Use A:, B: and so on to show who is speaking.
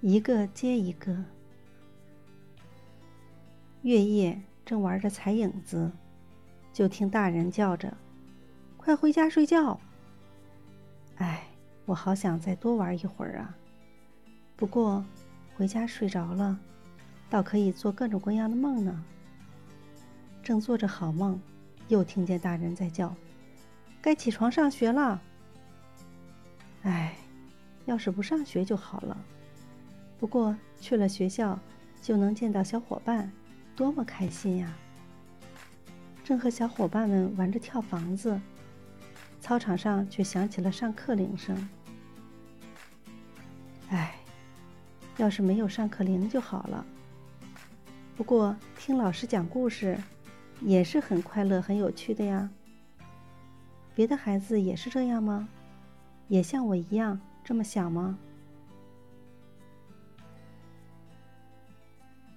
A: 一个接一个。月夜正玩着踩影子，就听大人叫着：“快回家睡觉！”哎，我好想再多玩一会儿啊！不过回家睡着了，倒可以做各种各样的梦呢。正做着好梦，又听见大人在叫：“该起床上学了。”哎，要是不上学就好了。不过去了学校，就能见到小伙伴。多么开心呀！正和小伙伴们玩着跳房子，操场上却响起了上课铃声。唉，要是没有上课铃就好了。不过听老师讲故事也是很快乐、很有趣的呀。别的孩子也是这样吗？也像我一样这么想吗？